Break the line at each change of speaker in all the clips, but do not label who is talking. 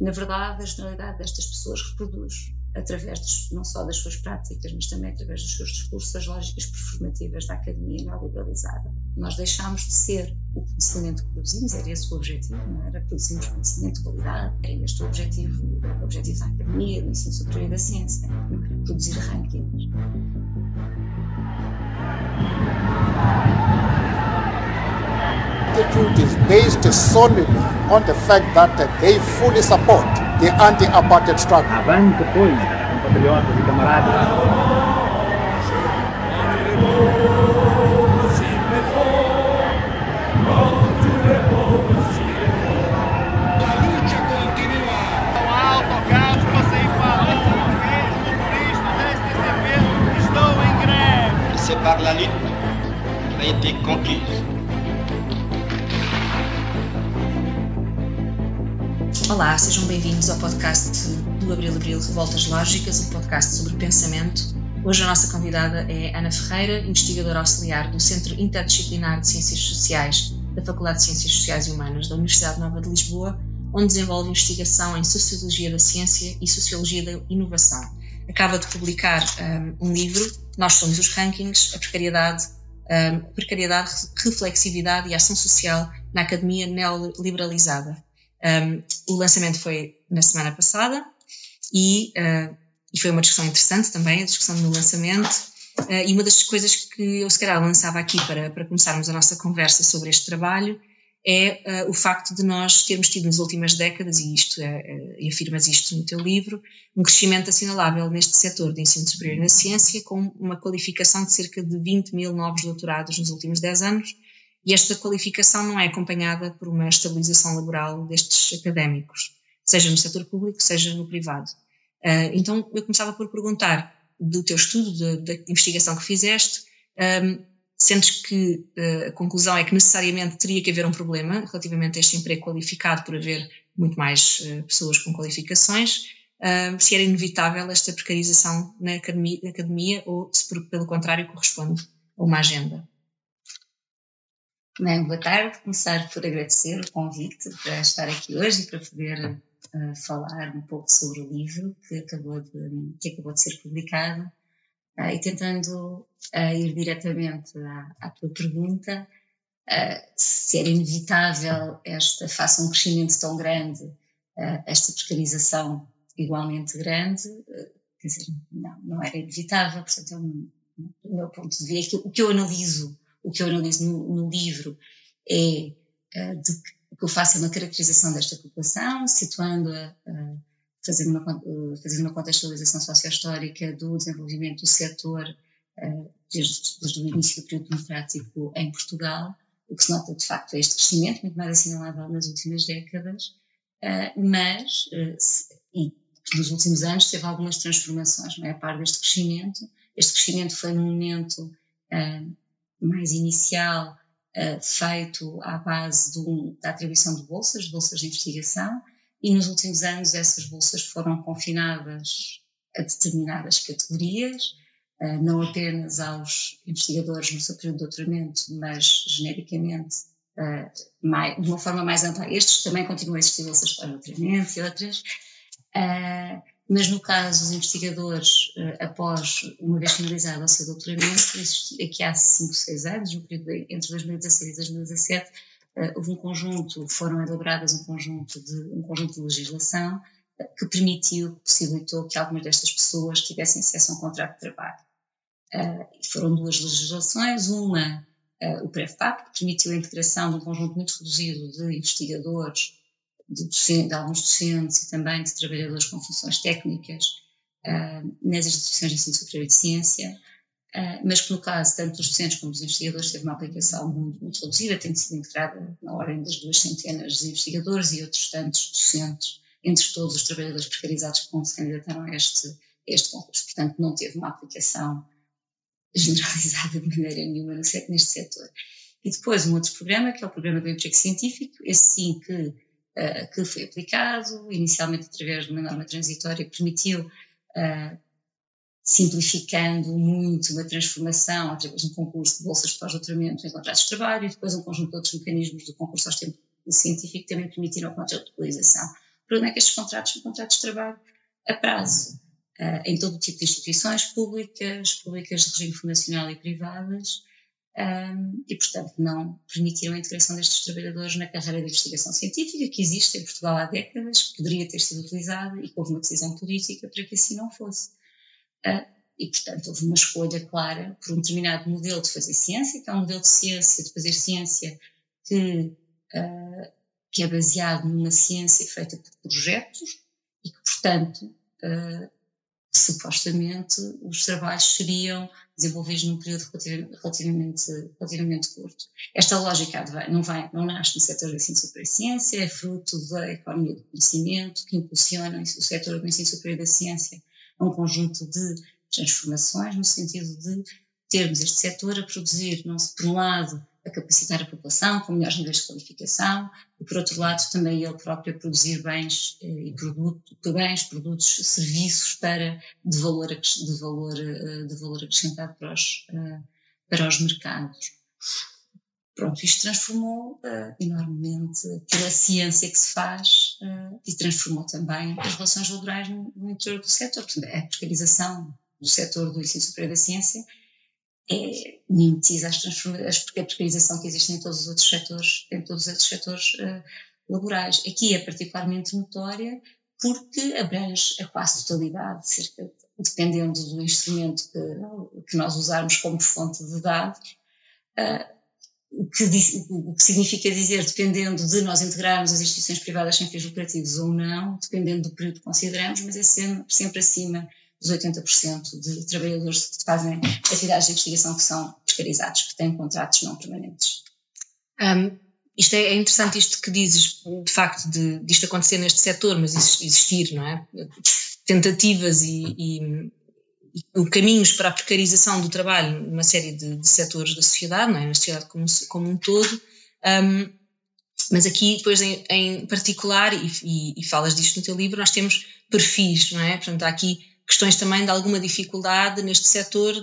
Na verdade, a generalidade destas pessoas reproduz, através dos, não só das suas práticas, mas também através dos seus discursos, as lógicas performativas da academia neoliberalizada. Nós deixámos de ser o conhecimento que produzimos, era esse o objetivo, não era produzirmos conhecimento de qualidade, era este o objetivo, o objetivo da academia, do ensino superior e da ciência, não era produzir rankings.
Attitude is based solely on the fact that they fully support the anti-apartheid struggle.
Avante pois, compatriotas e camaradas.
C'est par la lutte qui a été conquise.
Olá, sejam bem-vindos ao podcast do Abril Abril Revoltas Lógicas, um podcast sobre pensamento. Hoje a nossa convidada é Ana Ferreira, investigadora auxiliar do Centro Interdisciplinar de Ciências Sociais da Faculdade de Ciências Sociais e Humanas da Universidade Nova de Lisboa, onde desenvolve investigação em Sociologia da Ciência e Sociologia da Inovação. Acaba de publicar um, um livro, Nós Somos os Rankings, a precariedade, um, precariedade, reflexividade e ação social na academia neoliberalizada. Um, o lançamento foi na semana passada e, uh, e, foi uma discussão interessante também, a discussão no lançamento. Uh, e uma das coisas que eu, se calhar, lançava aqui para, para começarmos a nossa conversa sobre este trabalho é uh, o facto de nós termos tido nas últimas décadas, e isto é, e afirmas isto no teu livro, um crescimento assinalável neste setor de ensino superior na ciência, com uma qualificação de cerca de 20 mil novos doutorados nos últimos 10 anos, e esta qualificação não é acompanhada por uma estabilização laboral destes académicos, seja no setor público, seja no privado. Uh, então, eu começava por perguntar do teu estudo, da investigação que fizeste, um, sentes que uh, a conclusão é que necessariamente teria que haver um problema relativamente a este emprego qualificado por haver muito mais uh, pessoas com qualificações, uh, se era inevitável esta precarização na academia, academia ou se, por, pelo contrário, corresponde a uma agenda.
Bem, boa tarde. Começar por agradecer o convite para estar aqui hoje e para poder uh, falar um pouco sobre o livro que acabou de, que acabou de ser publicado uh, e tentando uh, ir diretamente à, à tua pergunta, se era inevitável esta, faça um crescimento tão grande, esta precarização igualmente grande, quer dizer, não, não era inevitável, portanto, é um, do meu ponto de vista, o que eu analiso o que eu analiso no, no livro é uh, de, o que eu faço é uma caracterização desta população, situando-a, uh, fazendo, uma, uh, fazendo uma contextualização sociohistórica do desenvolvimento do setor desde, desde, o início do período democrático em Portugal. O que se nota, de facto, é este crescimento, muito mais assinalável nas últimas décadas, mas, e nos últimos anos, teve algumas transformações, não é? A par deste crescimento. Este crescimento foi num momento mais inicial uh, feito à base da atribuição de bolsas, bolsas de investigação, e nos últimos anos essas bolsas foram confinadas a determinadas categorias, uh, não apenas aos investigadores no seu período de doutoramento, mas genericamente uh, mais, de uma forma mais ampla. Estes também continuam a existir bolsas para doutoramento e outras. Uh, mas no caso dos investigadores, eh, após, uma vez finalizado o seu doutoramento, aqui há 5, 6 anos, no período entre 2016 e 2017, eh, houve um conjunto, foram elaboradas um conjunto de, um conjunto de legislação eh, que permitiu, possibilitou que algumas destas pessoas tivessem acesso a um contrato de trabalho. foram duas legislações, uma, o PREFAP, que permitiu a integração de um conjunto muito reduzido de investigadores de, de, alguns docentes e também de trabalhadores com funções técnicas uh, nas instituições de ensino superior de ciência, uh, mas que no caso tanto dos docentes como dos investigadores teve uma aplicação muito, muito reduzida, tem sido integrada na ordem das duas centenas de investigadores e outros tantos docentes, entre todos os trabalhadores precarizados que se candidataram a este, este concurso. Portanto, não teve uma aplicação generalizada de maneira nenhuma neste setor. E depois um outro programa, que é o programa do emprego científico, esse sim que uh, que foi aplicado, inicialmente através de uma norma transitória que permitiu, uh, simplificando muito, uma transformação através de um concurso de bolsas de pós-doutoramento em contratos de trabalho e depois um conjunto de outros mecanismos do concurso científico também permitiram a contratualização. problema é que estes contratos são contratos de trabalho a prazo, uh, em todo o tipo de instituições públicas, públicas de regime fundacional e privadas, um, e, portanto, não permitiram a integração destes trabalhadores na carreira de investigação científica que existe em Portugal há décadas, que poderia ter sido utilizada e que houve uma decisão política para que assim não fosse. Uh, e, portanto, houve uma escolha clara por um determinado modelo de fazer ciência, que é um modelo de ciência, de fazer ciência que, uh, que é baseado numa ciência feita por projetos e que, portanto, uh, supostamente os trabalhos seriam desenvolvidos num período relativamente, relativamente curto. Esta lógica não, vai, não nasce no setor da ensino superior da ciência, é fruto da economia do conhecimento que impulsiona o setor do ensino superior da ciência a um conjunto de transformações no sentido de termos este setor a produzir, não por um lado, a capacitar a população com melhores níveis de qualificação e, por outro lado, também ele próprio a produzir bens eh, e produto, bens, produtos, serviços para, de, valor, de, valor, eh, de valor acrescentado para os, eh, para os mercados. Pronto, isto transformou enormemente a ciência que se faz e transformou também as relações laborais no, no interior do setor. Portanto, a precarização do setor do ensino superior da ciência é, mimetiza as a precarização que existe em todos os outros setores, em todos os outros setores uh, laborais. Aqui é particularmente notória porque abrange a quase totalidade, cerca, dependendo do instrumento que, que nós usarmos como fonte de dados, uh, o que, o que, significa dizer, dependendo de nós integrarmos as instituições privadas sem fins lucrativos ou não, dependendo do período que consideramos, mas é sempre, sempre acima dos 80% de trabalhadores que fazem atividades de investigação que são precarizados, que têm contratos não permanentes.
Um, isto é, é, interessante isto que dizes, de facto, de, de isto acontecer neste setor, mas existir, não é? Tentativas e, e, e caminhos para a precarização do trabalho numa série de, de setores da sociedade, não é? Na sociedade como, como um todo. Um, mas aqui, depois, em, em particular, e, e, e, falas disto no teu livro, nós temos perfis, não é? Portanto, há aqui questões também de alguma dificuldade neste setor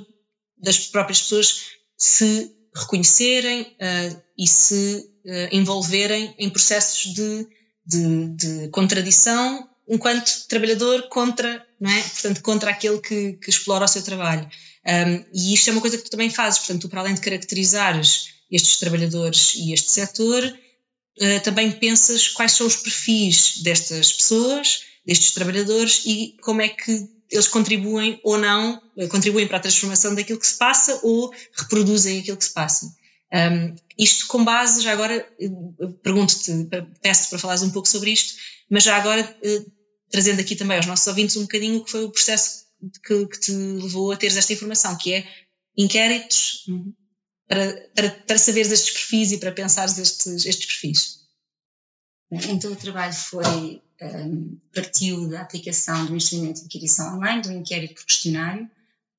das próprias pessoas se reconhecerem uh, e se uh, envolverem em processos de, de, de, contradição enquanto trabalhador contra, não é? Portanto, contra aquele que, que explora o seu trabalho. Um, e isto é uma coisa que tu também fazes, portanto, tu, para além de caracterizares estes trabalhadores e este setor, uh, também pensas quais são os perfis destas pessoas, destes trabalhadores e como é que eles contribuem ou não, contribuem para a transformação daquilo que se passa ou reproduzem aquilo que se passa. Um, isto com base, já agora, pergunto-te, peço-te para falares um pouco sobre isto, mas já agora uh, trazendo aqui também aos nossos ouvintes um bocadinho o que foi o processo que, que te levou a teres esta informação, que é inquéritos uhum. para, para, para saberes estes perfis e para pensares estes, estes perfis.
Então o trabalho foi um, partiu da aplicação do instrumento de inquirição online, do inquérito por questionário,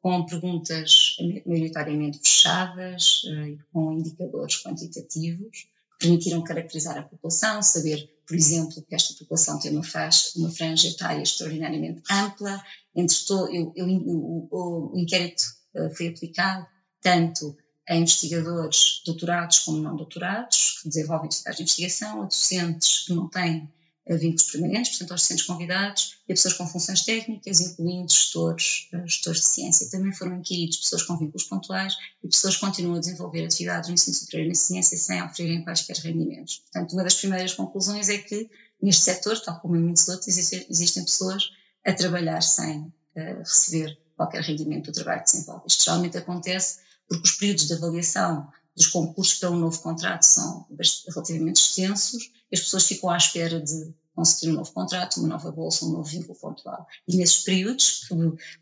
com perguntas maioritariamente fechadas uh, e com indicadores quantitativos que permitiram caracterizar a população, saber, por exemplo, que esta população tem uma, faixa, uma franja etária extraordinariamente ampla. Entre eu, eu, o, o, inquérito uh, foi aplicado tanto a investigadores doutorados como não doutorados, que desenvolvem atividades de investigação, a docentes que não têm vínculos permanentes, portanto, aos docentes convidados, e a pessoas com funções técnicas, incluindo gestores, eh, gestores de ciência. Também foram inquiridos pessoas com vínculos pontuais e pessoas que continuam a desenvolver atividades no ensino superior na ciência sem oferirem quaisquer rendimentos. Portanto, uma das primeiras conclusões é que neste setor, tal como em muitos outros, existem pessoas a trabalhar sem uh, receber qualquer rendimento do trabalho que desenvolve. Isto geralmente acontece porque os períodos de avaliação dos concursos para um novo contrato são relativamente extensos e as pessoas ficam à espera de conseguir um novo contrato, uma nova bolsa, um novo vínculo pontual. E nesses períodos, que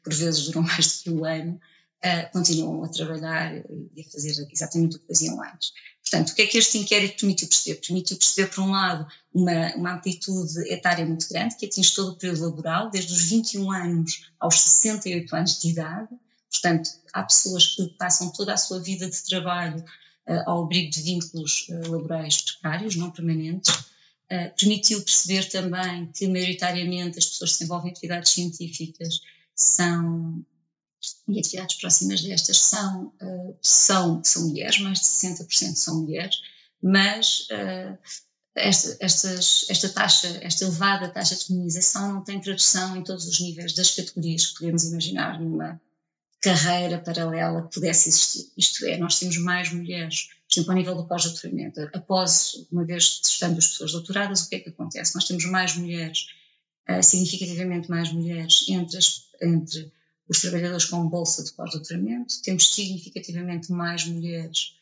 por vezes duram mais do que um ano, uh, continuam a trabalhar e a fazer exatamente o que faziam antes. Portanto, o que é que este inquérito permitiu perceber? Permitiu perceber, por um lado, uma, uma amplitude etária muito grande, que atinge todo o período laboral, desde os 21 anos aos 68 anos de idade. Portanto, há pessoas que passam toda a sua vida de trabalho uh, ao abrigo de vínculos uh, laborais precários, não permanentes, uh, permitiu perceber também que, maioritariamente, as pessoas que se envolvem em atividades científicas são, e atividades próximas destas, são, são, são mulheres, mais de 60% são mulheres, mas esta, estas, esta taxa, esta elevada taxa de feminização não tem tradução em todos os níveis das categorias que podemos imaginar numa carreira paralela que pudesse existir. Isto é, nós temos mais mulheres, por exemplo, ao nível do pós-doutoramento. Após, uma vez testando as pessoas doutoradas, o que é que acontece? Nós temos mais mulheres, uh, significativamente mais mulheres entre, as, entre os trabalhadores com bolsa de pós-doutoramento, temos significativamente mais mulheres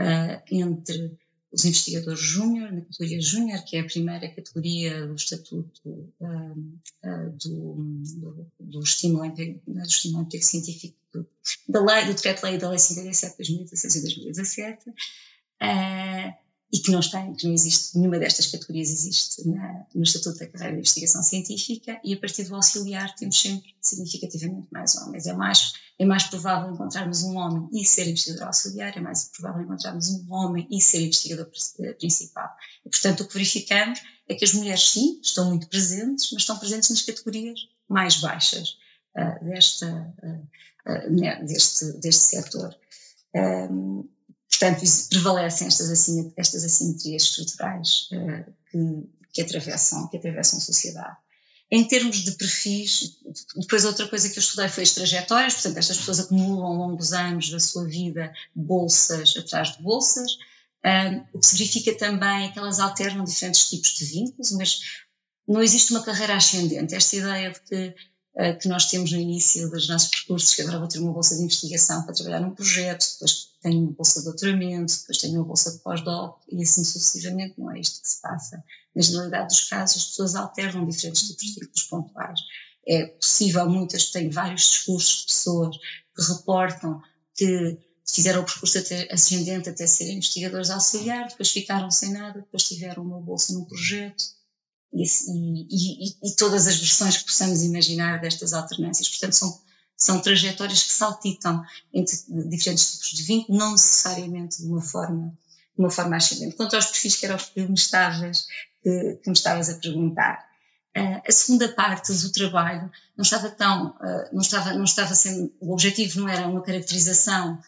uh, entre os investigadores júnior, na categoria júnior, que é a primeira categoria do Estatuto uh, do, do, do emprego científico, do, da lei, do Decreto-Lei da Lei 57 de 2016 e 2017. Uh, e que não está, que não existe, nenhuma destas categorias existe na, no Estatuto da Carreira de Investigação Científica e a partir do auxiliar temos sempre significativamente mais homens. É mais, é mais provável encontrarmos um homem e ser investigador auxiliar, é mais provável encontrarmos um homem e ser investigador principal. E, portanto, o que verificamos é que as mulheres, sim, estão muito presentes, mas estão presentes nas categorias mais baixas uh, desta, uh, uh, deste, deste setor. Um, Portanto, prevalecem estas, assim, estas assimetrias estruturais uh, que, que, atravessam, que atravessam a sociedade. Em termos de perfis, depois outra coisa que eu estudei foi as trajetórias, portanto, estas pessoas acumulam ao longo dos anos da sua vida bolsas atrás de bolsas. Um, o que se verifica também é que elas alternam diferentes tipos de vínculos, mas não existe uma carreira ascendente. Esta ideia de que uh, que nós temos no início dos nossos percursos, que agora vou ter uma bolsa de investigação para trabalhar num projeto, depois tenho uma bolsa de doutoramento, depois tenho uma bolsa de pós-doc e assim sucessivamente, não é isto que se passa. Na generalidade dos casos, as pessoas alternam diferentes tipos de ciclos pontuais. É possível, muitas têm vários discursos de pessoas que reportam que fizeram o percurso até, ascendente até serem investigadores auxiliares, depois ficaram sem nada, depois tiveram uma bolsa num projeto, e, e, e, todas as versões que possamos imaginar destas alternâncias. Portanto, são, são trajetórias que saltitam entre diferentes tipos de vínculo, não necessariamente de uma forma, de uma forma ascendente. Quanto aos perfis que era o que me estavas, que, que me estavas a perguntar, uh, a segunda parte do trabalho não estava tão, uh, não estava, não estava sendo, o objetivo não era uma caracterização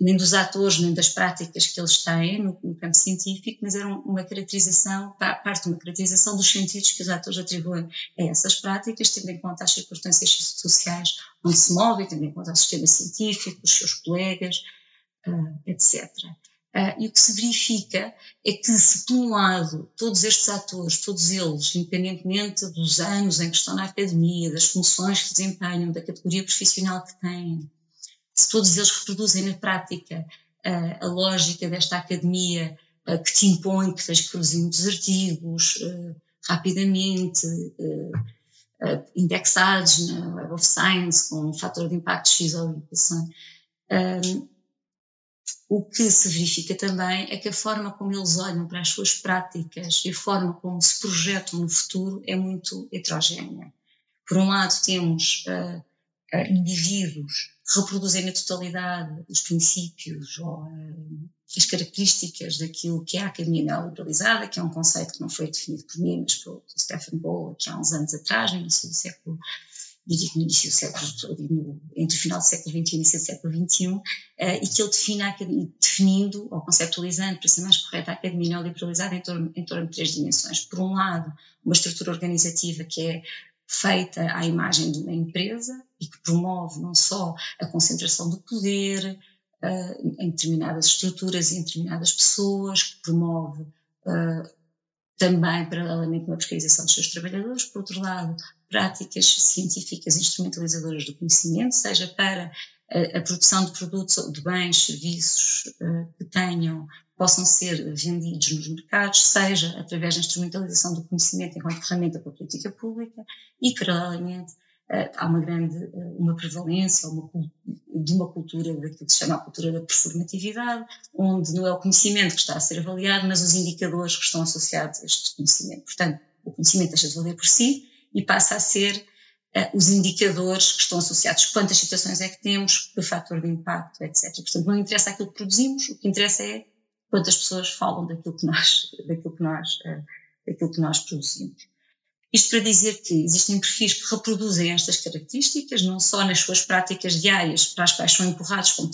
nem dos atores, nem das práticas que eles têm no, no campo científico, mas era uma caracterização, parte de uma caracterização dos sentidos que os atores atribuem a essas práticas, tendo em conta as circunstâncias sociais onde se movem, tendo em conta o sistema científico, os seus colegas, uh, etc. Uh, e o que se verifica é que, se por um lado todos estes atores, todos eles, independentemente dos anos em que estão na academia, das funções que desempenham, da categoria profissional que têm, se todos eles reproduzem na prática a lógica desta academia que te impõe que tens que produzir muitos artigos uh, rapidamente, indexados na Web of Science com um fator de impacto X ou Y. O que se verifica também é que a forma como eles olham para as suas práticas e a forma como se projetam no futuro é muito heterogénea. Por um lado, temos uh, uh, indivíduos reproduzem na totalidade os princípios ou uh, as características daquilo que é a academia neoliberalizada, que é um conceito que não foi definido por mim, mas pelo Stephen Boll, que há uns anos atrás, no início do século diria no início do século, entre o final do século XX e o início do século XXI, uh, e que ele define a definindo ou conceptualizando, para ser mais correto, a academia neoliberalizada em torno, em torno de três dimensões. Por um lado, uma estrutura organizativa que é feita à imagem de uma empresa e que promove não só a concentração do poder uh, em determinadas estruturas e em determinadas pessoas, que promove uh, também, paralelamente, uma precarização dos seus trabalhadores, por outro lado, práticas científicas instrumentalizadoras do conhecimento, seja para a, a produção de produtos, de bens, serviços uh, que tenham possam ser vendidos nos mercados, seja através da instrumentalização do conhecimento enquanto ferramenta para a política pública e, paralelamente, eh, há uma grande, eh, uma prevalência uma, de uma cultura daquilo que se chama a cultura da performatividade, onde não é o conhecimento que está a ser avaliado, mas os indicadores que estão associados a este conhecimento. Portanto, o conhecimento deixa de valer por si e passa a ser uh, os indicadores que estão associados. Quantas situações é que temos, que fator de impacto, etc. Portanto, não interessa aquilo que produzimos, o que interessa é quantas pessoas falam daquilo que nós, daquilo que nós, uh, daquilo que nós produzimos. Isto para dizer que existem perfis que reproduzem estas características, não só nas suas práticas diárias, para as quais são empurrados como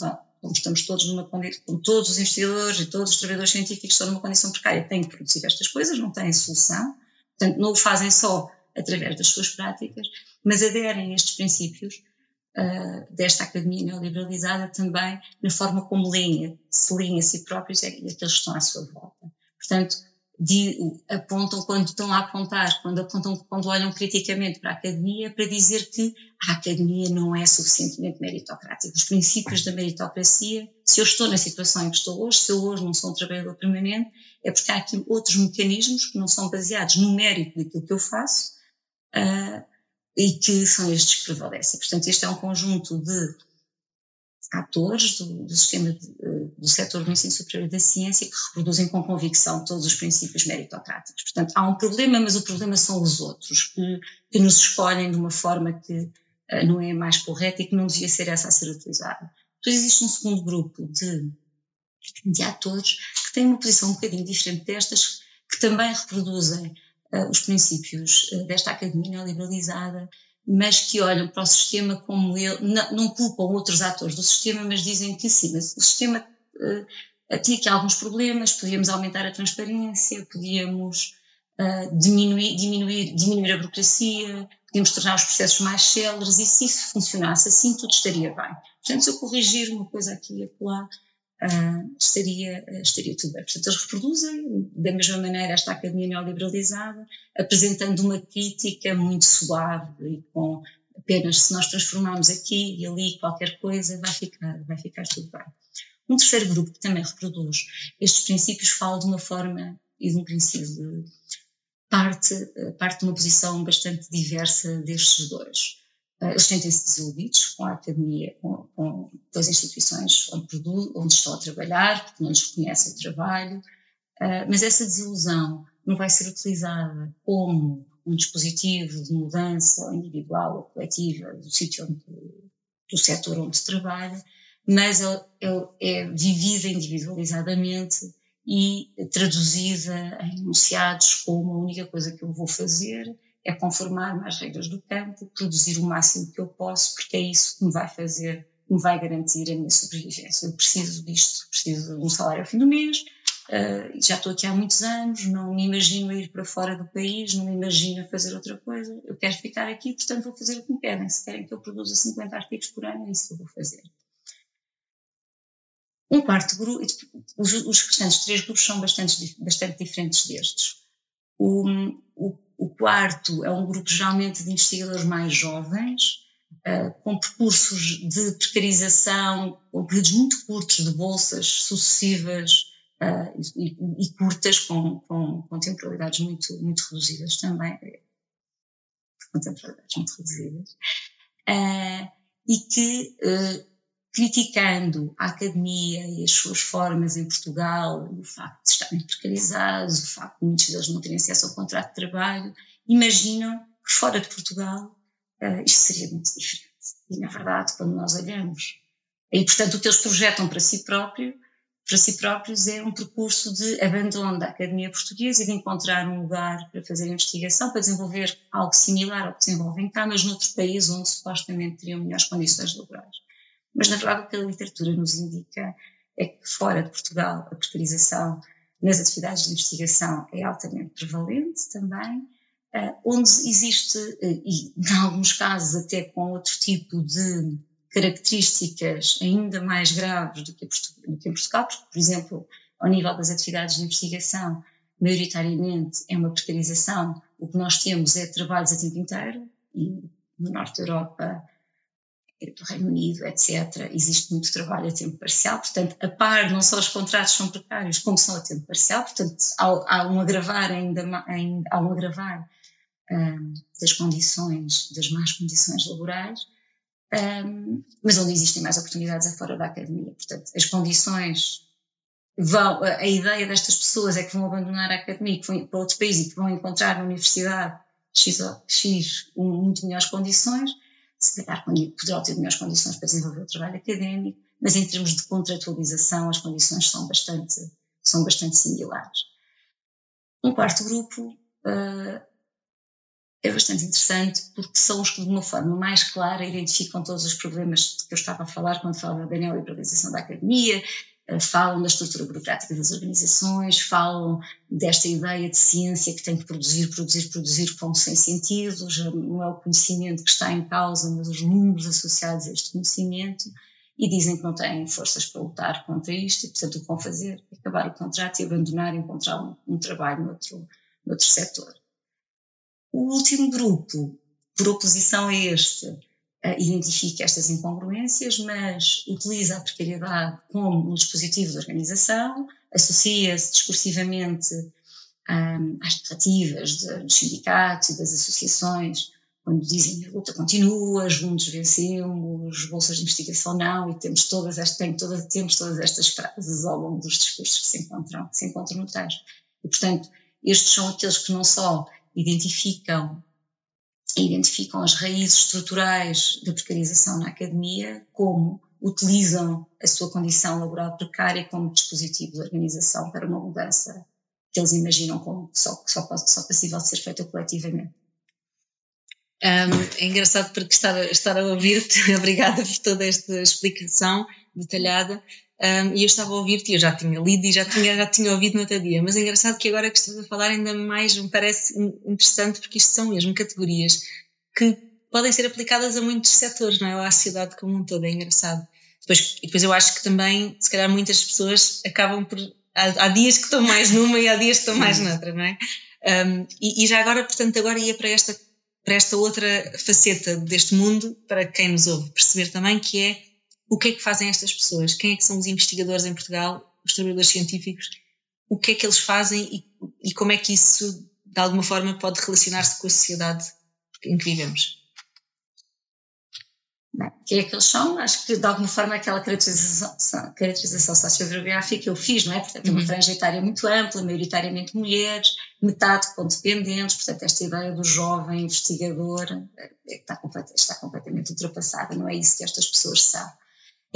estamos todos numa condição, como todos os investigadores e todos os trabalhadores científicos estão numa condição precária, têm que produzir estas coisas, não têm solução, portanto, não o fazem só através das suas práticas, mas aderem a estes princípios uh, desta academia neoliberalizada também na forma como leem, se leem a si próprios e aqueles que estão à sua volta. Portanto, de, apontam quando estão a apontar, quando apontam, quando olham criticamente para a academia, para dizer que a academia não é suficientemente meritocrática. Os princípios da meritocracia, se eu estou na situação em que estou hoje, se eu hoje não sou um trabalhador permanente, é porque há aqui outros mecanismos que não são baseados no mérito daquilo que eu faço uh, e que são estes que prevalecem. Portanto, este é um conjunto de atores do, do sistema de, do setor do ensino superior da ciência que reproduzem com convicção todos os princípios meritocráticos. Portanto, há um problema, mas o problema são os outros, que, que nos escolhem de uma forma que uh, não é mais correta e que não devia ser essa a ser utilizada. Depois existe um segundo grupo de, de atores que têm uma posição um bocadinho diferente destas, que também reproduzem uh, os princípios uh, desta academia neoliberalizada mas que olham para o sistema como ele, não, não, culpam outros atores do sistema, mas dizem que sim, mas o sistema uh, tinha aqui alguns problemas, podíamos aumentar a transparência, podíamos uh, diminuir, diminuir, diminuir a burocracia, podíamos tornar os processos mais céleres e se isso funcionasse assim, tudo estaria bem. Portanto, se eu corrigir uma coisa aqui e acolá, uh, estaria, estaria tudo bem. Portanto, eles reproduzem, da mesma maneira, esta academia neoliberalizada, apresentando uma crítica muito suave e com apenas se nós transformarmos aqui e ali qualquer coisa, vai ficar, vai ficar tudo bem. Um terceiro grupo que também reproduz estes princípios fala de uma forma e de um princípio de parte, parte de uma posição bastante diversa destes dois. Eh, eles sentem-se desiludidos com a academia, com, com, as instituições onde, onde estão a trabalhar, porque não lhes reconhecem o trabalho, uh, mas essa desilusão não vai ser utilizada como um dispositivo de mudança individual ou coletiva do sítio onde, do setor onde trabalha, mas é, é, é vivida individualizadamente e traduzida em enunciados como a única coisa que eu vou fazer é conformar-me às regras do campo, produzir o máximo que eu posso, porque é isso que me vai fazer, me vai garantir a minha sobrevivência. Eu preciso disto, preciso de um salário ao fim do mês, uh, já estou aqui há muitos anos, não me imagino ir para fora do país, não me imagino fazer outra coisa, eu quero ficar aqui, portanto vou fazer o que me pedem. Se querem que eu produza 50 artigos por ano, é isso que eu vou fazer. Um quarto grupo, os, restantes três grupos são bastante, bastante diferentes destes. O, o o quarto é um grupo geralmente de investigadores mais jovens, uh, com percursos de precarização, com períodos muito curtos de bolsas sucessivas uh, e, e, curtas, com, com, com, temporalidades muito, muito reduzidas também. Com temporalidades muito reduzidas. Uh, e que criticando a academia e as suas formas em Portugal, o facto de estarem precarizados, o facto de muitos deles não terem acesso ao contrato de trabalho, imaginam que fora de Portugal uh, isto seria muito diferente. E, na verdade, quando nós olhamos, e portanto o que eles projetam para si próprio, para si próprios é um percurso de abandono da academia portuguesa e de encontrar um lugar para fazer investigação, para desenvolver algo similar ao que desenvolvem cá, mas noutros países onde supostamente teriam melhores condições laborais. Mas, na verdade, o que a literatura nos indica é que fora de Portugal a precarização nas atividades de investigação é altamente prevalente também, eh, onde existe, eh, e em alguns casos até com outro tipo de características ainda mais graves do que, em Portugal, porque, por exemplo, ao nível das atividades de investigação, maioritariamente é uma precarização, o que nós temos é trabalhos a tempo inteiro, e no Norte da Europa do Reino Unido, etc., existe muito trabalho a tempo parcial, portanto, a par, não só os contratos são precários, como são a tempo parcial, portanto, há, há um agravar ainda, ainda há um agravar um, das condições, das más condições laborais, um, mas onde existem mais oportunidades é fora da academia, portanto, as condições vão, a ideia destas pessoas é que vão abandonar a academia, que vão para outro país e que vão encontrar na universidade X, X muito melhores condições, se calhar poderão ter melhores condições para desenvolver o trabalho académico, mas em termos de contratualização as condições são bastante, são bastante similares. Um quarto grupo uh, é bastante interessante porque são os que, de uma forma mais clara, identificam todos os problemas que eu estava a falar quando falava da neoliberalização da academia, falam da estrutura burocrática das organizações, falam desta ideia de ciência que tem que produzir, produzir, produzir com sem sentido, já não é o conhecimento que está em causa, mas os números associados a este conhecimento, e dizem que não têm forças para lutar contra isto, e portanto o que vão fazer é acabar o contrato e abandonar e encontrar um, um trabalho noutro, noutro setor. O último grupo, por oposição a este, identifica estas incongruências, mas utiliza a precariedade como um dispositivo de organização, associa-se discursivamente às narrativas dos sindicatos e das associações, quando dizem a luta continua, juntos vencemos, bolsas de investigação não, e temos todas estas, tem temos todas estas frases ao longo dos discursos que se encontram, que se encontram no texto. E, portanto, estes são aqueles que não só identificam identificam as raízes estruturais da precarização na academia, como utilizam a sua condição laboral precária como dispositivo de organização para uma mudança que eles imaginam como só, só, só passível de ser feita coletivamente.
Um, é engraçado porque estar, estar a ouvir-te, obrigada por toda esta explicação detalhada. Um, e eu estava a ouvir-te, eu já tinha lido e já tinha, já tinha ouvido no outro dia, mas é engraçado que agora que estás a falar ainda mais me parece interessante porque isto são mesmo categorias que podem ser aplicadas a muitos setores, não é? Ou à sociedade como um todo, é engraçado. Depois, e depois eu acho que também, se calhar muitas pessoas acabam por, há, há dias que estão mais numa e há dias que estão mais noutra, não é? Um, e, e já agora, portanto, agora ia para esta, para esta outra faceta deste mundo, para quem nos ouve perceber também, que é o que é que fazem estas pessoas? Quem é que são os investigadores em Portugal, os trabalhadores científicos? O que é que eles fazem e, e como é que isso, de alguma forma, pode relacionar-se com a sociedade em que vivemos?
Quem é que eles são? Acho que de alguma forma aquela caracterização, caracterização sociobiográfica que eu fiz, não é? Portanto, é uma uhum. trajetória muito ampla, maioritariamente mulheres, metade com dependentes, portanto, esta ideia do jovem investigador é, está, está completamente ultrapassada, não é isso que estas pessoas sabem.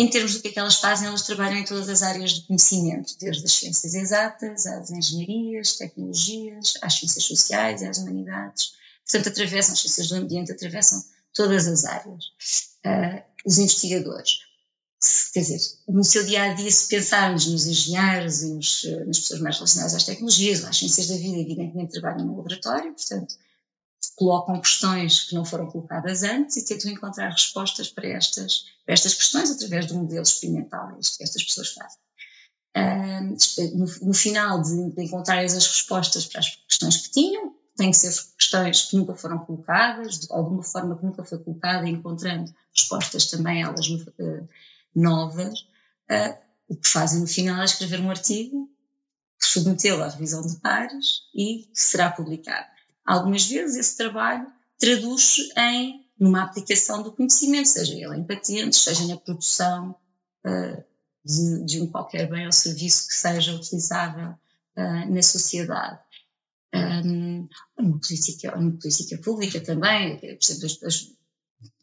Em termos do que é que elas fazem, elas trabalham em todas as áreas de conhecimento, desde as ciências exatas, às engenharias, tecnologias, às ciências sociais, às humanidades. Portanto, atravessam as ciências do ambiente, atravessam todas as áreas. Uh, os investigadores. Quer dizer, no seu dia a dia, se pensarmos nos engenheiros e nos, nas pessoas mais relacionadas às tecnologias, às ciências da vida, evidentemente trabalham no laboratório, portanto, colocam questões que não foram colocadas antes e tentam encontrar respostas para estas, para estas questões através de um modelo experimental que estas pessoas fazem. no, final de, encontrar as respostas para as questões que tinham, têm que ser questões que nunca foram colocadas, de alguma forma que nunca foi colocada, encontrando respostas também elas uh, novas. Uh, o que fazem no final é escrever um artigo, submetê-lo à revisão de pares e será publicado. Algumas vezes esse trabalho traduz-se em numa aplicação do conhecimento, seja ele em patentes, seja na produção uh, de, de, um qualquer bem ou serviço que seja utilizável uh, na sociedade. Um, uma política, política pública também, por exemplo,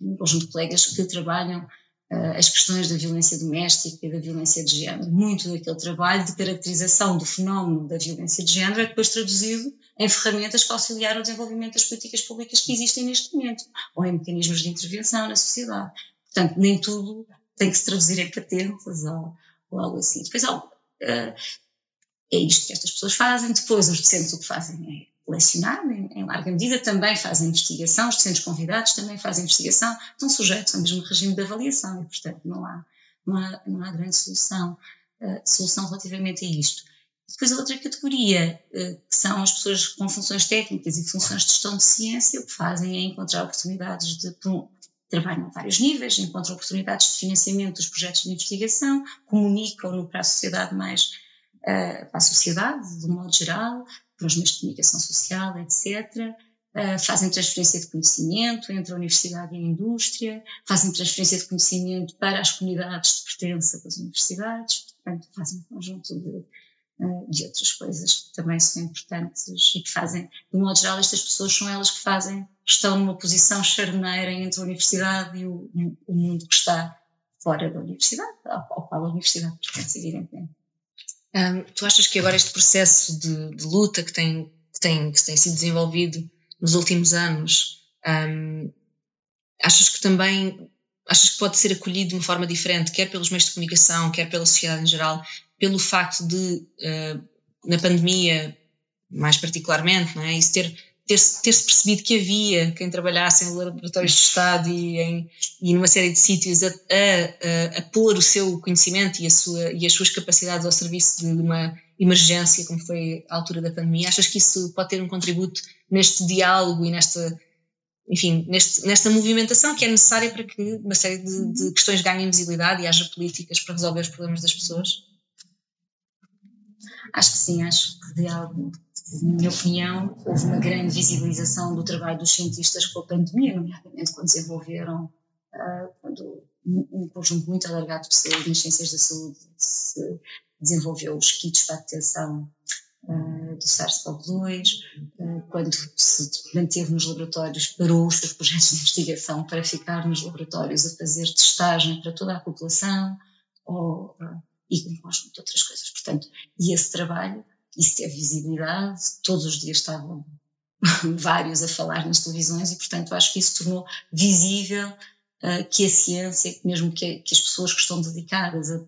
um conjunto de colegas que trabalham as questões da violência doméstica e da violência de género. Muito daquele trabalho de caracterização do fenómeno da violência de género é depois traduzido em ferramentas que auxiliaram o desenvolvimento das políticas públicas que existem neste momento, ou em mecanismos de intervenção na sociedade. Portanto, nem tudo tem que se traduzir em patentes ou, ou algo assim. Depois, uh, é isto que estas pessoas fazem. Depois, os docentes o que fazem é lecionar, em, em, larga medida, também fazem investigação, os docentes convidados também fazem investigação, estão sujeitos ao mesmo regime de avaliação e, portanto, não há, não há, não há grande solução, uh, solução relativamente a isto. Depois a outra categoria, eh, que são as pessoas com funções técnicas e funções de gestão de ciência, o que fazem é encontrar oportunidades de trabalham a vários níveis, encontram oportunidades de financiamento dos projetos de investigação, comunicam-no para a sociedade mais, uh, para a sociedade, de um modo geral, para os meios de comunicação social, etc. Uh, eh, fazem transferência de conhecimento entre a universidade e a indústria, fazem transferência de conhecimento para as comunidades de pertença das universidades, portanto, fazem um conjunto de eh, de outras coisas que também são importantes e que fazem, de modo geral, estas pessoas são elas que fazem, estão numa posição charneira entre a universidade e o, o mundo que está fora da universidade, ao, qual a universidade pertence, evidentemente.
Um, tu achas que agora este processo de, de luta que tem, que, tem, que tem sido desenvolvido nos últimos anos, um, achas que também achas que pode ser acolhido de uma forma diferente, quer pelos meios de comunicação, quer pela sociedade em geral, pelo facto de, uh, na pandemia, mais particularmente, não é? Isso ter ter-se ter percebido que havia quem trabalhasse em laboratórios de Estado e, em, e numa série de sítios a, a, a, pôr o seu conhecimento e, sua, e as suas capacidades ao serviço de uma emergência, como foi a altura da pandemia. Achas que isso pode ter um contributo neste diálogo e nesta, enfim, neste, nesta movimentação que é necessária para que uma série de, de questões ganhem visibilidade e haja políticas para resolver os problemas das pessoas?
Acho que sim, acho que de algo na minha opinião, houve uma grande visibilização do trabalho dos cientistas com a pandemia, nomeadamente quando desenvolveram, uh, quando um, conjunto muito alargado de pessoas nas ciências da saúde se desenvolveu os kits para a detecção uh, do SARS-CoV-2, uh, quando se manteve nos laboratórios, parou os seus projetos de investigação para ficar nos laboratórios a fazer testagem para toda a população, ou, e com conjunto de outras coisas. Portanto, e esse trabalho isso teve visibilidade, todos os dias estavam vários a falar nas televisões e, portanto, acho que isso tornou visível uh, que a ciência, mesmo que, que, as pessoas que estão dedicadas a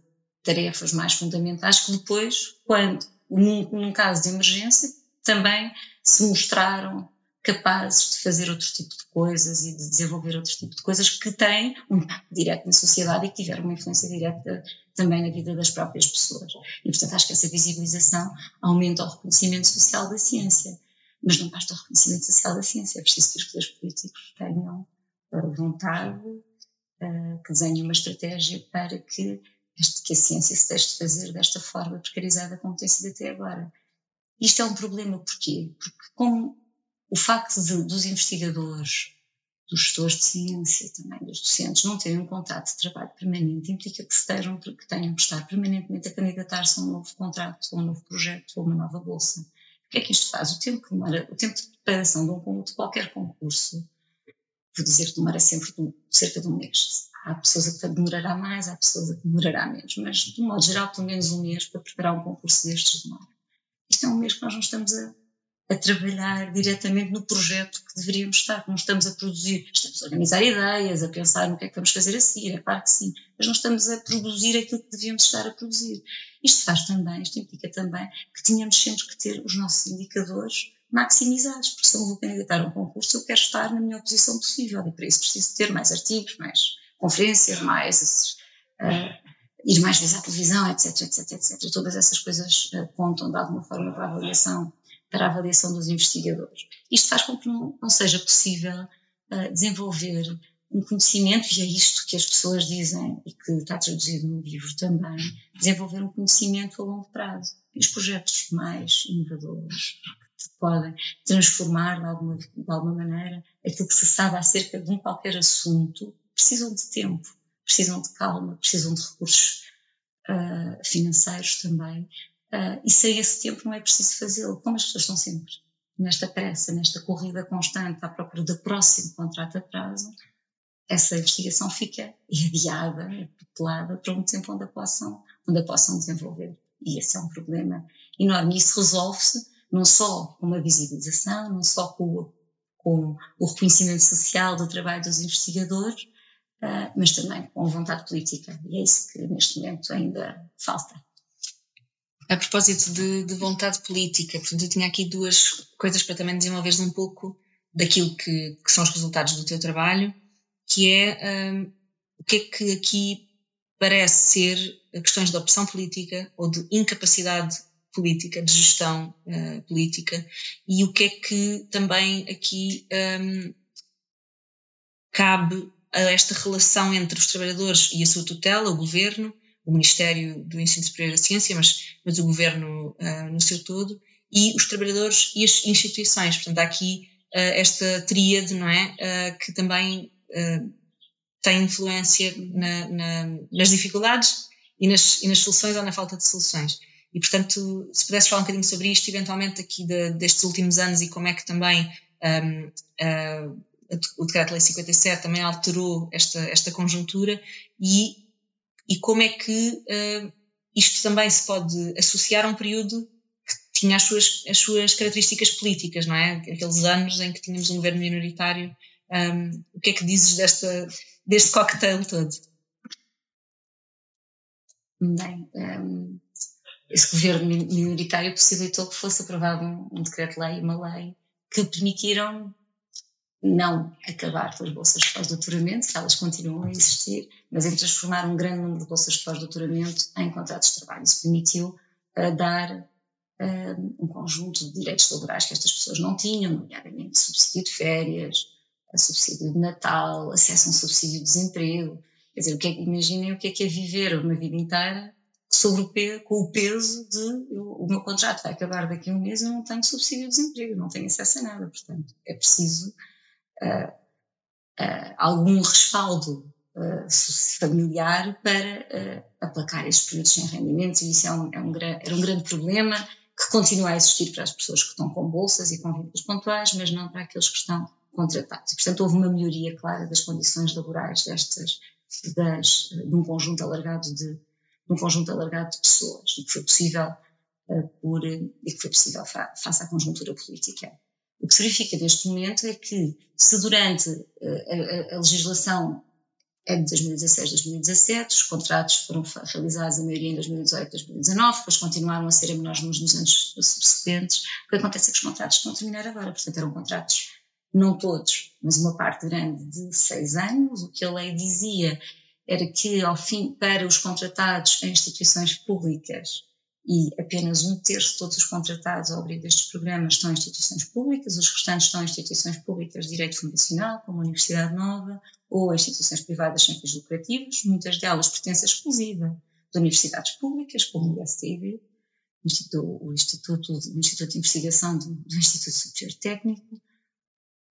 tarefas mais fundamentais, que depois, quando, num, num caso de emergência, também se mostraram capazes de fazer outro tipo de coisas e de desenvolver outro tipo de coisas que têm um impacto direto na sociedade e que tiveram uma influência direta também na vida das próprias pessoas. E, portanto, acho que essa visibilização aumenta o reconhecimento social da ciência. Mas não basta o reconhecimento social da ciência, é preciso que os poderes políticos tenham vontade, uh, que desenhem uma estratégia para que, que a ciência se deixe de fazer desta forma precarizada como tem sido até agora. Isto é um problema porquê? Porque como o facto de, dos investigadores, dos gestores de ciência, também dos docentes, não terem um contrato de trabalho permanente, implica que, estejam, que tenham que estar permanentemente a candidatar-se a um novo contrato, a um novo projeto, ou uma nova bolsa. O que é que isto faz? O tempo, demora, o tempo de preparação de, um, de qualquer concurso, vou dizer que demora sempre de, cerca de um mês. Há pessoas a que demorará mais, há pessoas a que demorará menos, mas de um modo geral, pelo menos um mês para preparar um concurso destes demora. Isto é um mês que nós não estamos a a trabalhar diretamente no projeto que deveríamos estar, não estamos a produzir, estamos a organizar ideias, a pensar no que é que vamos fazer a seguir, é claro que sim, mas não estamos a produzir aquilo que devíamos estar a produzir. Isto faz também, isto implica também que tínhamos sempre que ter os nossos indicadores maximizados, porque se eu vou candidatar a um concurso, eu quero estar na melhor posição possível e para isso preciso ter mais artigos, mais conferências, mais uh, ir mais vezes à televisão, etc, etc, etc. Todas essas coisas uh, contam de alguma forma para a avaliação para a avaliação dos investigadores. Isto faz com que não, não seja possível uh, desenvolver um conhecimento, e é isto que as pessoas dizem e que está traduzido no livro também, desenvolver um conhecimento a longo prazo. E os projetos mais inovadores que podem transformar de alguma, de alguma maneira aquilo que se sabe acerca de um qualquer assunto precisam de tempo, precisam de calma, precisam de recursos uh, financeiros também, Uh, e sem esse tempo não é preciso fazê-lo, como as pessoas estão sempre nesta pressa, nesta corrida constante à procura do próximo contrato a prazo, essa investigação fica adiada, tutelada para um tempo onde a possam, onde a possam desenvolver. E esse é um problema enorme. E isso resolve-se não só com uma visibilização, não só com, com o reconhecimento social do trabalho dos investigadores, uh, mas também com vontade política. E é isso que neste momento ainda falta
a propósito de, de, vontade política, portanto, eu tinha aqui duas coisas para também desenvolveres um pouco daquilo que, que, são os resultados do teu trabalho, que é um, o que é que aqui parece ser questões de opção política ou de incapacidade política, de gestão uh, política, e o que é que também aqui um, cabe a esta relação entre os trabalhadores e a sua tutela, o governo, o Ministério do Ensino Superior da Ciência, mas, mas o governo uh, no seu todo, e os trabalhadores e as instituições. Portanto, há aqui uh, esta tríade, não é? Uh, que também tem influência na, na, nas dificuldades e nas, e nas soluções ou na falta de soluções. E, portanto, se pudesses falar um bocadinho sobre isto, eventualmente aqui de, destes últimos anos e como é que também um, o Decreto-Lei 57 também alterou esta, esta conjuntura e e como é que uh, isto também se pode associar a um período que tinha as suas, as suas características políticas, não é? Aqueles anos em que tínhamos um governo minoritário. Um, o que é que dizes desta, deste cocktail todo?
Bem, um, esse governo minoritário possibilitou que fosse aprovado um, um decreto-lei, uma lei, que permitiram não acabar com as bolsas de pós-doutoramento, que elas continuam a existir, mas em transformar um grande número de bolsas de pós-doutoramento em contratos de trabalho. Isso permitiu uh, dar uh, um conjunto de direitos laborais que estas pessoas não tinham, nomeadamente subsídio de férias, subsídio de Natal, acesso a um subsídio de desemprego. Quer dizer, o que é, imaginem o que é que é viver uma vida inteira sobre o peso, com o peso de eu, o meu contrato vai acabar daqui a um mês e eu não tenho subsídio de desemprego, não tenho acesso a nada. Portanto, é preciso algum respaldo uh, familiar para aplacar estes períodos sem rendimentos e isso é um, é um, era um grande problema que continua a existir para as pessoas que estão com bolsas e com vínculos pontuais, mas não para aqueles que estão contratados. portanto, houve uma melhoria clara das condições laborais destas, de um conjunto alargado de um conjunto alargado de pessoas e que foi possível uh, por e que foi possível fa face à conjuntura política. O que se verifica neste momento é que se durante uh, a, a, legislação é de 2016, 2017, os contratos foram realizados a maioria em 2018, 2019, depois continuaram a ser a menores nos anos subsequentes, o que acontece é que os contratos estão a terminar agora, portanto eram contratos não todos, mas uma parte grande de seis anos. O que a lei dizia era que, ao fim, para os contratados em instituições públicas, e apenas um terço de todos os contratados ao abrir destes programas estão em instituições públicas, os restantes estão em instituições públicas de direito fundacional, como a Universidade Nova, ou instituições privadas sem fins lucrativos, muitas delas pertencem exclusiva de universidades públicas, como o ISTV, o Instituto, o Instituto de Investigação do, do Instituto Superior Técnico,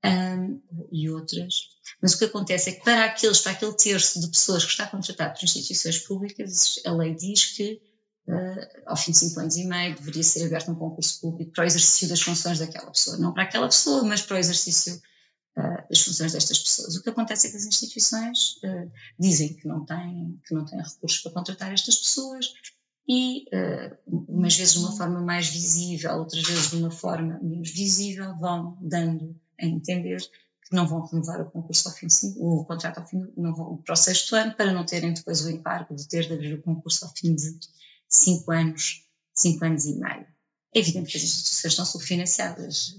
um, e outras. Mas o que acontece é que para aqueles, para aquele terço de pessoas que está contratado por instituições públicas, a lei diz que uh, ao fim de cinco anos e meio deveria ser aberto um concurso público para o exercício das funções daquela pessoa. Não para aquela pessoa, mas para o exercício uh, das funções destas pessoas. O que acontece é que as instituições uh, dizem que não, têm, que não têm recursos para contratar estas pessoas e, umas vezes de uma forma mais visível, outras vezes de uma forma menos visível, vão dando a entender que não vão renovar o concurso ao fim de, o contrato ao fim, não vão para o sexto ano, para não terem depois o encargo de ter de abrir o concurso ao fim de cinco anos, cinco anos e meio. É evidente que as instituições estão subfinanciadas,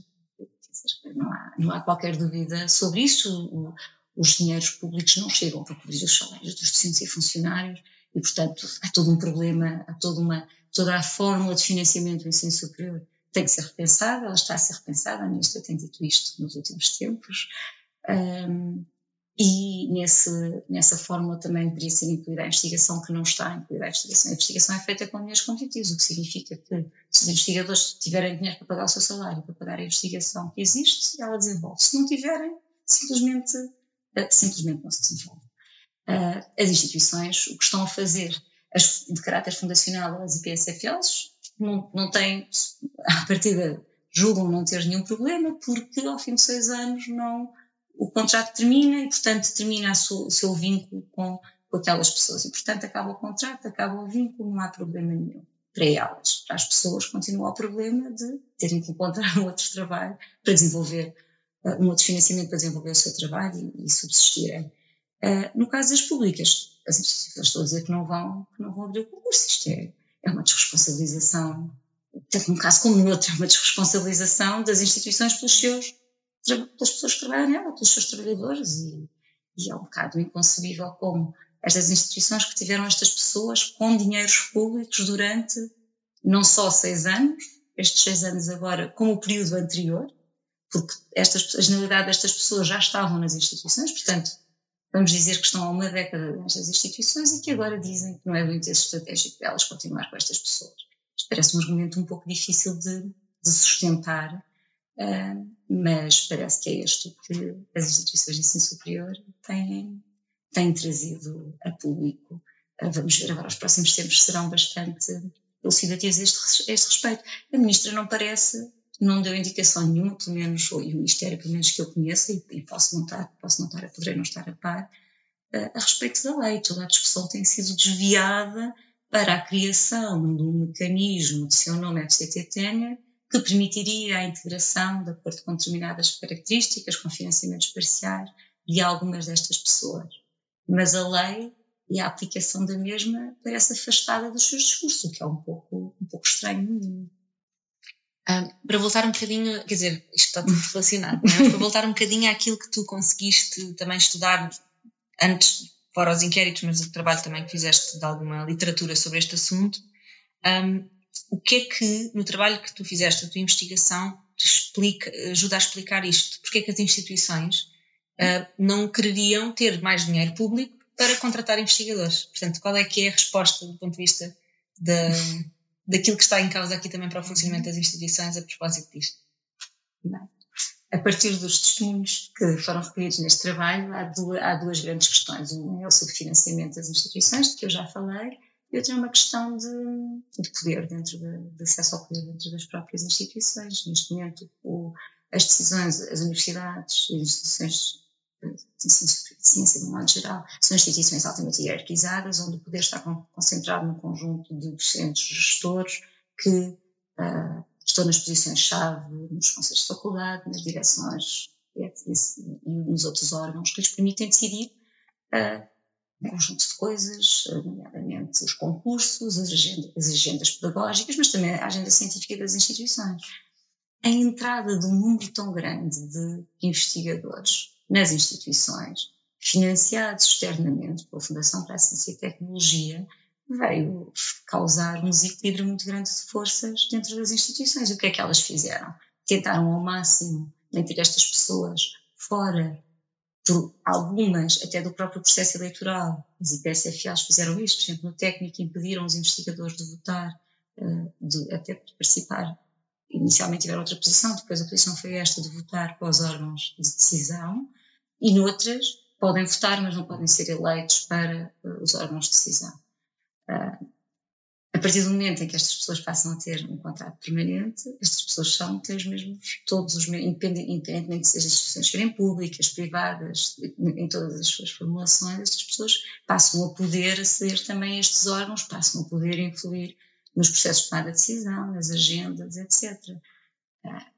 não há, não há qualquer dúvida sobre isso. os dinheiros públicos não chegam para cobrir os salários dos docentes e funcionários e, portanto, há todo um problema, há toda, uma, toda a fórmula de financiamento do ensino superior tem que ser repensada, ela está a ser repensada, a ministra tem dito isto nos últimos tempos, um, e nesse, nessa fórmula também deveria ser incluída a investigação que não está incluída a investigação. A investigação é feita com dinheiros competitivos, o que significa que se os investigadores tiverem dinheiro para pagar o seu salário, para pagar a investigação que existe, ela desenvolve. Se não tiverem, simplesmente, uh, simplesmente não se desenvolve. Uh, as instituições, o que estão a fazer as, de caráter fundacional, as IPSFLs, não, não têm, à partida, julgam não ter nenhum problema, porque ao fim de seis anos não, o contrato termina e, portanto, termina o seu vínculo com, com aquelas pessoas. E, portanto, acaba o contrato, acaba o vínculo, não há problema nenhum para elas. Para as pessoas continua o problema de terem que encontrar um outro trabalho para desenvolver, uh, um outro financiamento para desenvolver o seu trabalho e, e subsistirem. Uh, no caso das públicas, as instituições estão a dizer que não vão, que não vão abrir o concurso. Isto é, é uma desresponsabilização, tanto num caso como no outro, é uma desresponsabilização das instituições pelos seus, pelas pessoas que trabalham nela, pelos seus trabalhadores. E, e é um bocado inconcebível como estas instituições que tiveram estas pessoas com dinheiros públicos durante não só seis anos, estes seis anos agora, como o período anterior, porque estas, a generalidade destas pessoas já estavam nas instituições, portanto, vamos dizer que estão há uma década nestas instituições e que agora dizem que não é do interesse estratégico delas continuar com estas pessoas. Parece um argumento um pouco difícil de, de sustentar, mas parece que é este que as instituições de ensino superior têm, têm trazido a público. Uh, vamos ver agora, os próximos tempos serão bastante elucidativos a este, este respeito. A ministra não parece não deu indicação nenhuma, pelo menos, ou, o Ministério, pelo menos que eu conheça, e, e posso não estar, posso não estar, poderei não estar a par, uh, a respeito da lei. Toda a discussão tem sido desviada para a criação de um mecanismo de seu nome FCT Tenure que permitiria a integração, de acordo com determinadas características, com financiamentos parciais, de algumas destas pessoas. Mas a lei e a aplicação da mesma parece afastada dos seus discursos, o que é um pouco, um pouco estranho.
Um, para voltar um bocadinho, quer dizer, isto está tudo relacionado, é? para voltar um bocadinho àquilo que tu conseguiste também estudar antes, fora os inquéritos, mas o trabalho também que fizeste de alguma literatura sobre este assunto, um, o que é que no trabalho que tu fizeste, a tua investigação, te explica, ajuda a explicar isto? Porque é que as instituições uh, não quereriam ter mais dinheiro público para contratar investigadores? Portanto, qual é que é a resposta do ponto de vista da, daquilo que está em causa aqui também para o funcionamento das instituições a propósito disto?
A partir dos testemunhos que foram recolhidos neste trabalho, há duas, há duas grandes questões. Uma é o subfinanciamento das instituições, de que eu já falei, e outra é uma questão de, de poder, dentro de, de, acesso ao poder dentro das próprias instituições. Neste momento, o, as decisões, as universidades e as instituições de ciência, de modo geral, são instituições altamente hierarquizadas, onde o poder está concentrado num conjunto de docentes gestores que uh, estão nas posições-chave nos conselhos de faculdade, nas direções e, e, nos outros órgãos que lhes permitem decidir uh, um conjunto de coisas, nomeadamente os concursos, as agendas, as agendas pedagógicas, mas também a agenda científica das instituições. A entrada de um número tão grande de investigadores nas instituições, financiados externamente pela Fundação para a Ciência e Tecnologia, veio causar um desequilíbrio muito grande de forças dentro das instituições. O que é que elas fizeram? Tentaram ao máximo manter estas pessoas fora por algumas até do próprio processo eleitoral. As IPSFAs fizeram isto, por exemplo, no técnico impediram os investigadores de votar, eh, de, até de participar. Inicialmente tiveram outra posição, depois a posição foi esta de votar para os órgãos de decisão, e noutras podem votar, mas não podem ser eleitos para eh, os órgãos de decisão. A partir do momento em que estas pessoas passam a ter um contrato permanente, estas pessoas são têm os mesmos, todos os mesmos, independentemente se as instituições forem públicas, privadas, em todas as suas formulações, estas pessoas passam a poder aceder também a estes órgãos, passam a poder influir nos processos de tomada de decisão, nas agendas, etc. Ah,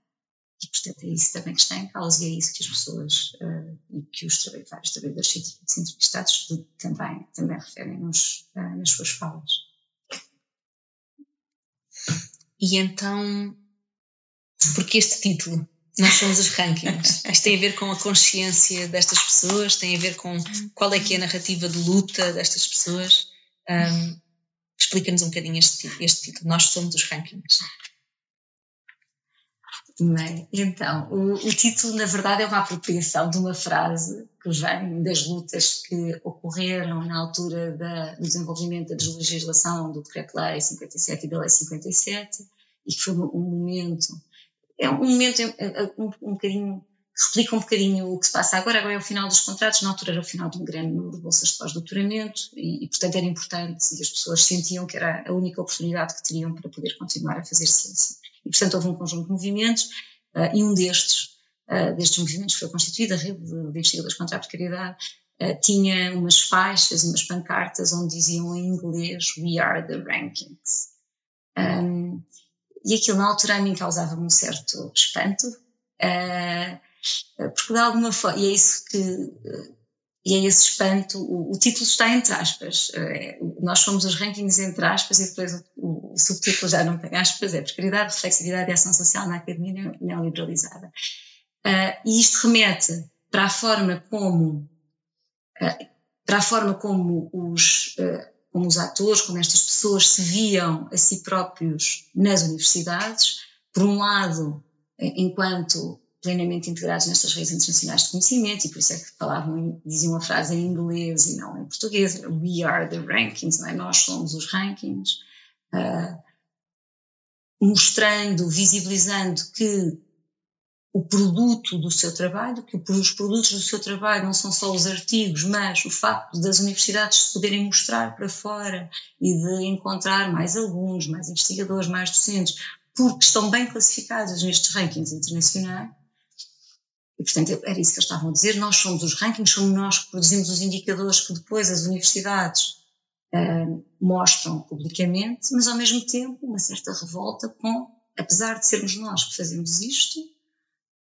e, portanto, é isso também que está em causa e é isso que as pessoas uh, e que os vários trabalhadores entrevistados também, também referem nos, uh, nas suas falas.
E então, porque este título? Nós somos os rankings. Isto tem a ver com a consciência destas pessoas, tem a ver com qual é que é a narrativa de luta destas pessoas. Um, Explica-nos um bocadinho este, este título. Nós somos os rankings.
Bem, então, o, o, título, na verdade, é uma apropriação de uma frase que vem das lutas que ocorreram na altura da, do desenvolvimento da legislação do Decreto-Lei 57 e da Lei 57, e que foi um, momento, é um momento é, é, um, um bocadinho, que explica um bocadinho o que se passa agora, agora é o final dos contratos, na altura era o final de um grande número de bolsas de pós-doutoramento, e, e, portanto era importante, e as pessoas sentiam que era a única oportunidade que teriam para poder continuar a fazer ciência. E, portanto, houve um conjunto de movimentos, uh, e um destes, uh, destes movimentos foi constituído, a Rede de, Investigadores contra a Precariedade, uh, tinha umas faixas, umas pancartas onde diziam em inglês We are the rankings. Um, e aquilo na altura a mim causava-me um certo espanto, porque de alguma forma, e é isso que e é esse espanto, o, o, título está entre aspas, é, nós somos os rankings entre aspas e depois o, o, subtítulo já não tem aspas, é Prosperidade, Reflexividade e Ação Social na Academia Neoliberalizada. Uh, e isto remete para a forma como, uh, para a forma como os, uh, como os atores, como estas pessoas se viam a si próprios nas universidades, por um lado, enquanto plenamente integrados nestas redes internacionais de conhecimento e por isso é que falavam, diziam a frase em inglês e não em português, we are the rankings, é? nós somos os rankings, uh, mostrando, visibilizando que o produto do seu trabalho, que os produtos do seu trabalho não são só os artigos, mas o facto das universidades se poderem mostrar para fora e de encontrar mais alunos, mais investigadores, mais docentes, porque estão bem classificados nestes rankings internacionais, e, portanto, era isso que eles estavam a dizer. Nós somos os rankings, somos nós que produzimos os indicadores que depois as universidades uh, mostram publicamente, mas ao mesmo tempo uma certa revolta com, apesar de sermos nós que fazemos isto,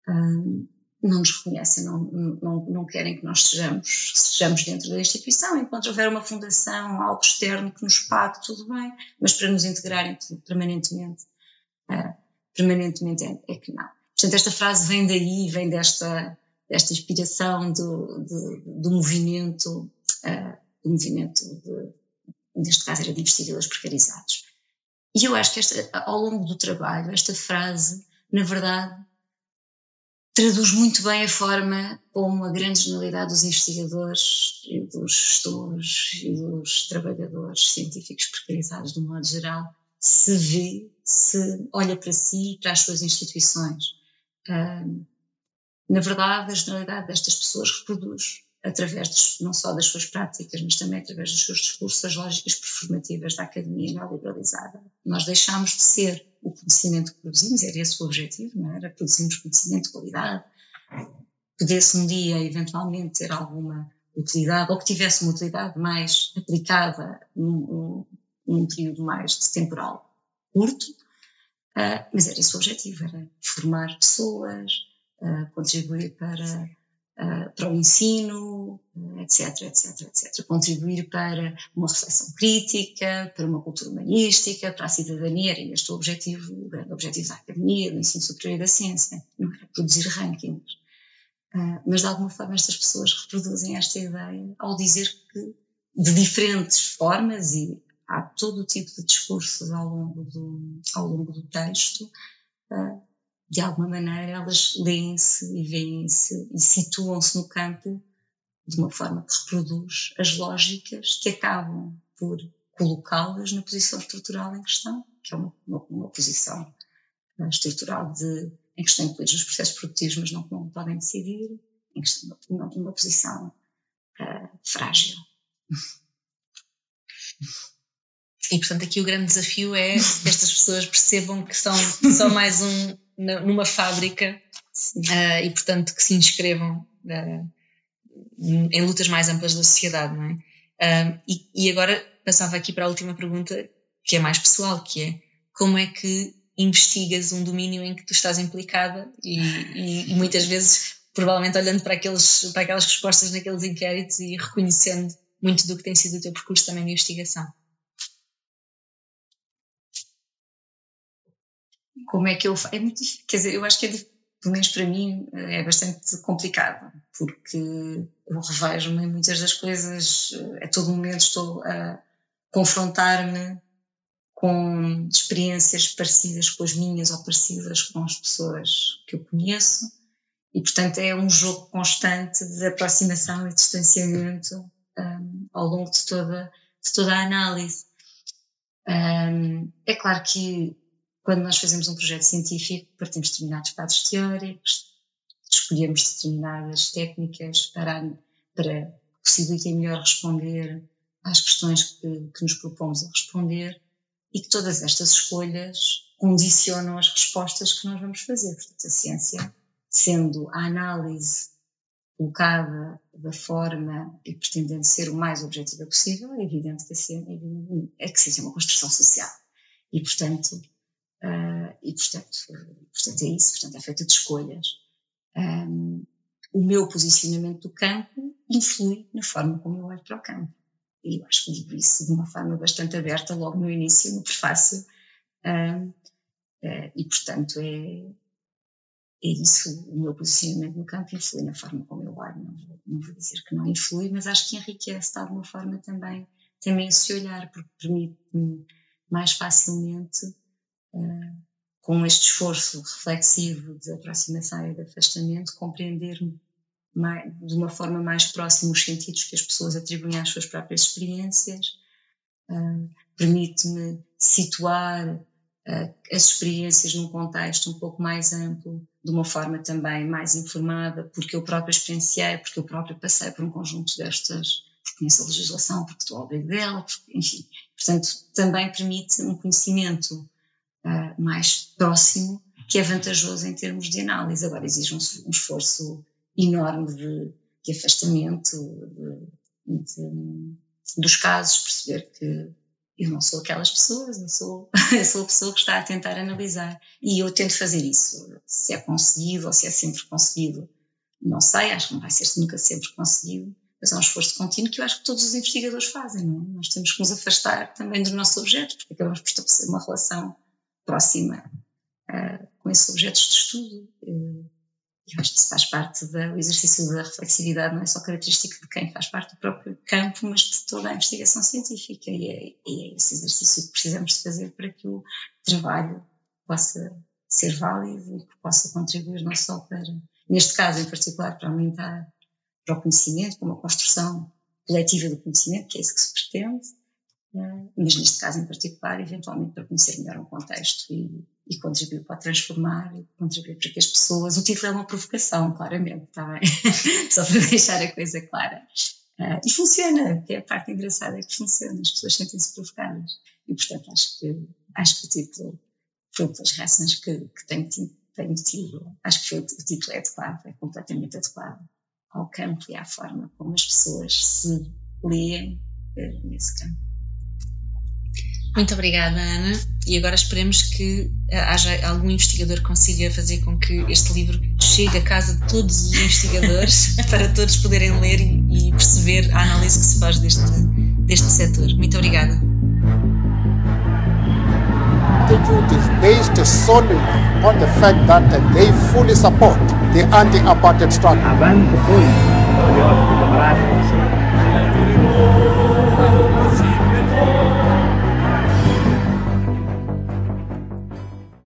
uh, não nos reconhecem, não, não, não querem que nós sejamos, sejamos dentro da instituição. Enquanto houver uma fundação, algo externo que nos pague, tudo bem, mas para nos integrarem permanentemente, uh, permanentemente é, é, que não. Portanto, esta frase vem daí, vem desta, desta inspiração do, do, do movimento, uh, do movimento de, neste caso era de investigadores precarizados. E eu acho que esta, ao longo do trabalho, esta frase, na verdade, traduz muito bem a forma como a grande generalidade dos investigadores e dos gestores e dos trabalhadores científicos precarizados, de um modo geral, se vê, se olha para si e para as suas instituições. Na verdade, a generalidade destas pessoas reproduz, através de, não só das suas práticas, mas também através dos seus discursos, as lógicas performativas da academia neoliberalizada. Nós deixámos de ser o conhecimento que produzimos, era esse o objetivo, não era? Produzimos conhecimento de qualidade, pudesse um dia eventualmente ter alguma utilidade, ou que tivesse uma utilidade mais aplicada num, num período mais temporal curto, uh, mas era esse o objetivo, era formar pessoas, uh, contribuir para uh, para o ensino, etc, etc, etc. Contribuir para uma reflexão crítica, para uma cultura humanística, para a cidadania, era este o objetivo, o grande objetivo da academia, do ensino superior e da ciência, não era produzir rankings. Mas de alguma forma estas pessoas reproduzem esta ideia ao dizer que de diferentes formas e há todo o tipo de discursos ao longo do, ao longo do texto, uh, de alguma maneira elas leem-se e veem-se e situam-se no campo de uma forma que reproduz as lógicas que acabam por colocá-las na posição estrutural em questão, que é uma, uma, uma posição uh, estrutural de, em que estão incluídos os processos produtivos, mas não, não podem decidir, em que estão numa, numa posição uh, frágil.
E, portanto, aqui o grande desafio é que estas pessoas percebam que são só mais um numa fábrica uh, e, portanto, que se inscrevam uh, em lutas mais amplas da sociedade, não é? Uh, e, e, agora passava aqui para a última pergunta, que é mais pessoal, que é como é que investigas um domínio em que tu estás implicada e, e, e muitas vezes, provavelmente olhando para, aqueles, para aquelas respostas naqueles inquéritos e reconhecendo muito do que tem sido o teu percurso também de investigação.
Como é que faço? É muito quer dizer, eu acho que é, pelo menos para mim, é bastante complicado, porque eu revejo-me em muitas das coisas, eh, a todo momento estou a confrontar-me com experiências parecidas com as minhas ou parecidas com as pessoas que eu conheço, e portanto é um jogo constante de aproximação e distanciamento um, ao longo de toda, de toda a análise. Um, é claro que quando nós fazemos um projeto científico, partimos de determinados quadros teóricos, escolhemos determinadas técnicas para, para possibilitem melhor responder às questões que, que nos propomos a responder e que todas estas escolhas condicionam as respostas que nós vamos fazer. Portanto, a ciência, sendo a análise colocada da forma e pretendendo ser o mais objetiva possível, é evidente que a ciência é que seja uma construção social. E, portanto, Uh, e, portanto, portanto, é isso, portanto, é feita de escolhas. Um, o meu posicionamento do campo influi na forma como eu olho para o campo. E eu acho que digo isso de uma forma bastante aberta logo no início, no prefácio. Uh, e, portanto, é, é isso, o meu posicionamento no campo influi na forma como eu olho. Não vou, não vou dizer que não influi, mas acho que enriquece de alguma forma também, também esse olhar, porque permite-me mais facilmente com este esforço reflexivo de aproximação e de afastamento, compreender de uma forma mais próxima os sentidos que as pessoas atribuem às suas próprias experiências, uh, permite-me situar uh, as experiências num contexto um pouco mais amplo, de uma forma também mais informada, porque eu próprio experienciei, porque eu próprio passei por um conjunto destas, porque conheço a legislação, porque estou ao dela, enfim. Portanto, também permite um conhecimento uh, mais próximo, que é vantajoso em termos de análise. Agora exige um, um esforço enorme de, de afastamento, de, de, dos casos, perceber que eu não sou aquelas pessoas, eu sou, eu sou a pessoa que está a tentar analisar. E eu tento fazer isso. Se é conseguido ou se é sempre conseguido, não sei, acho que não vai ser nunca sempre conseguido, mas é um esforço contínuo que eu acho que todos os investigadores fazem, não é? Nós temos que nos afastar também dos nossos objetos, porque acabamos por estabelecer uma relação próxima uh, com esses objetos de estudo. Uh, eu acho que isso faz parte do exercício da reflexividade, não é só característica de quem faz parte do próprio campo, mas de toda a investigação científica. E é, e é esse exercício que precisamos de fazer para que o trabalho possa ser válido e que possa contribuir não só para, neste caso em particular, para aumentar para o conhecimento, para uma construção coletiva do conhecimento, que é isso que se pretende, mas neste caso em particular, eventualmente para conhecer melhor um contexto e, e contribuir para transformar e contribuir para que as pessoas. O título é uma provocação, claramente, está bem? Só para deixar a coisa clara. Uh, e funciona, que é a parte engraçada é que funciona, as pessoas sentem-se provocadas. E, portanto, acho que, acho que o título, das reações que, que tenho, tenho tido, acho que foi, o título é adequado, é completamente adequado ao campo e à forma como as pessoas se leem uh, nesse campo.
Muito obrigada, Ana. E agora esperemos que eh, haja algum investigador que consiga fazer com que este livro chegue à casa de todos os investigadores para todos poderem ler e, perceber a análise que se faz deste, deste setor. Muito obrigada.
Institute is based solely on the fact that they fully support the anti-apartheid struggle.